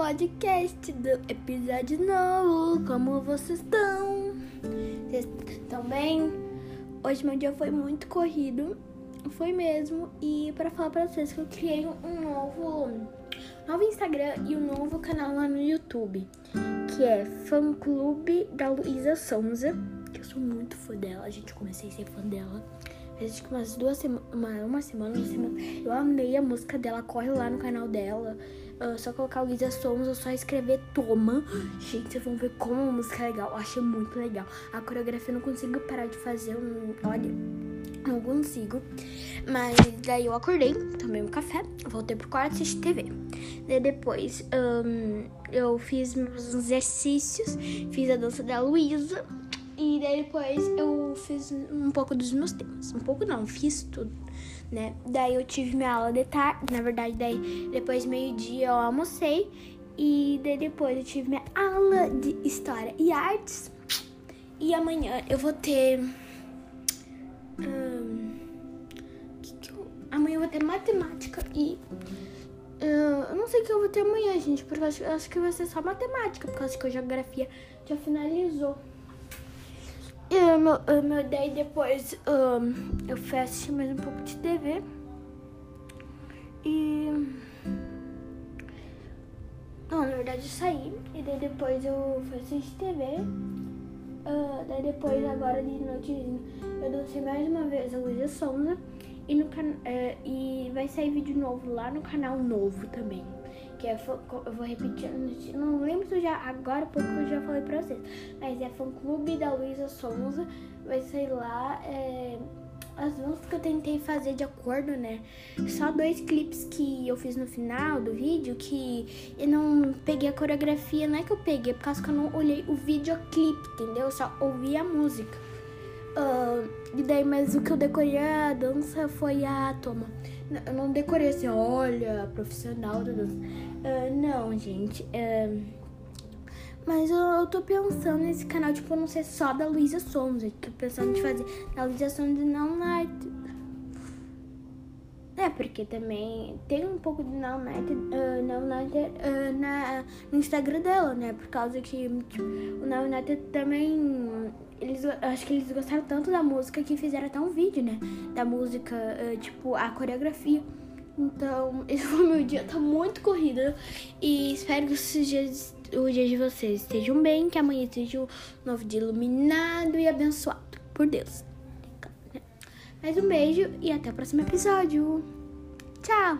podcast do episódio novo. Como vocês estão? Vocês estão bem? Hoje meu dia foi muito corrido, foi mesmo. E para falar para vocês que eu criei um novo, novo Instagram e um novo canal lá no YouTube, que é Fã Clube da Luísa Sonza. Que eu sou muito fã dela, gente. Comecei a ser fã dela faz que umas duas semanas, uma, uma semana, uma semana. Eu amei a música dela, corre lá no canal dela. Uh, só colocar o Luísa Somos ou só escrever Toma. Gente, vocês vão ver como a música é legal. Eu achei muito legal. A coreografia eu não consigo parar de fazer. Olha, não consigo. Mas daí eu acordei, tomei um café, voltei pro quarto e assisti TV. Daí depois um, eu fiz meus exercícios, fiz a dança da Luísa. E daí depois eu fiz um pouco dos meus temas. Um pouco não, fiz tudo, né? Daí eu tive minha aula de tarde. Na verdade, daí depois meio-dia eu almocei. E daí depois eu tive minha aula de História e Artes. E amanhã eu vou ter. Hum, que que eu, amanhã eu vou ter matemática e. eu não sei o que eu vou ter amanhã, gente, porque eu acho, eu acho que vai ser só matemática, porque acho que a geografia já finalizou. E meu, meu, daí depois um, eu fui assistir mais um pouco de TV. E. Não, na verdade eu saí. E daí depois eu fui assistir TV. Uh, daí depois, agora de noite, eu dancei mais uma vez a Luísa Sonza. E, no. Uh, e vai sair vídeo novo lá no canal novo também que é eu vou repetir, não lembro se eu já agora pouco eu já falei pra vocês, mas é fã clube da Luísa Souza, vai sair lá é, as músicas que eu tentei fazer de acordo, né? Só dois clipes que eu fiz no final do vídeo que eu não peguei a coreografia, não é que eu peguei, por causa que eu não olhei o videoclipe, entendeu? Eu só ouvi a música. Uh, e daí, mas o que eu decorei a dança foi a toma. Eu não decorei assim, olha, profissional da dança. Uh, não, gente. Uh, mas eu, eu tô pensando nesse canal, tipo, não ser só da Luísa Sonza. Tô pensando em fazer da Luísa Sonza não Night. É, porque também tem um pouco de Now uh, Now uh, na, no Instagram dela, né? Por causa que tipo, o Now também eles, acho que eles gostaram tanto da música que fizeram até um vídeo, né? Da música, uh, tipo, a coreografia. Então, esse foi meu dia, tá muito corrido. E espero que os dias, o dia de vocês estejam bem, que amanhã seja um novo dia iluminado e abençoado por Deus. Mais um beijo e até o próximo episódio. Tchau!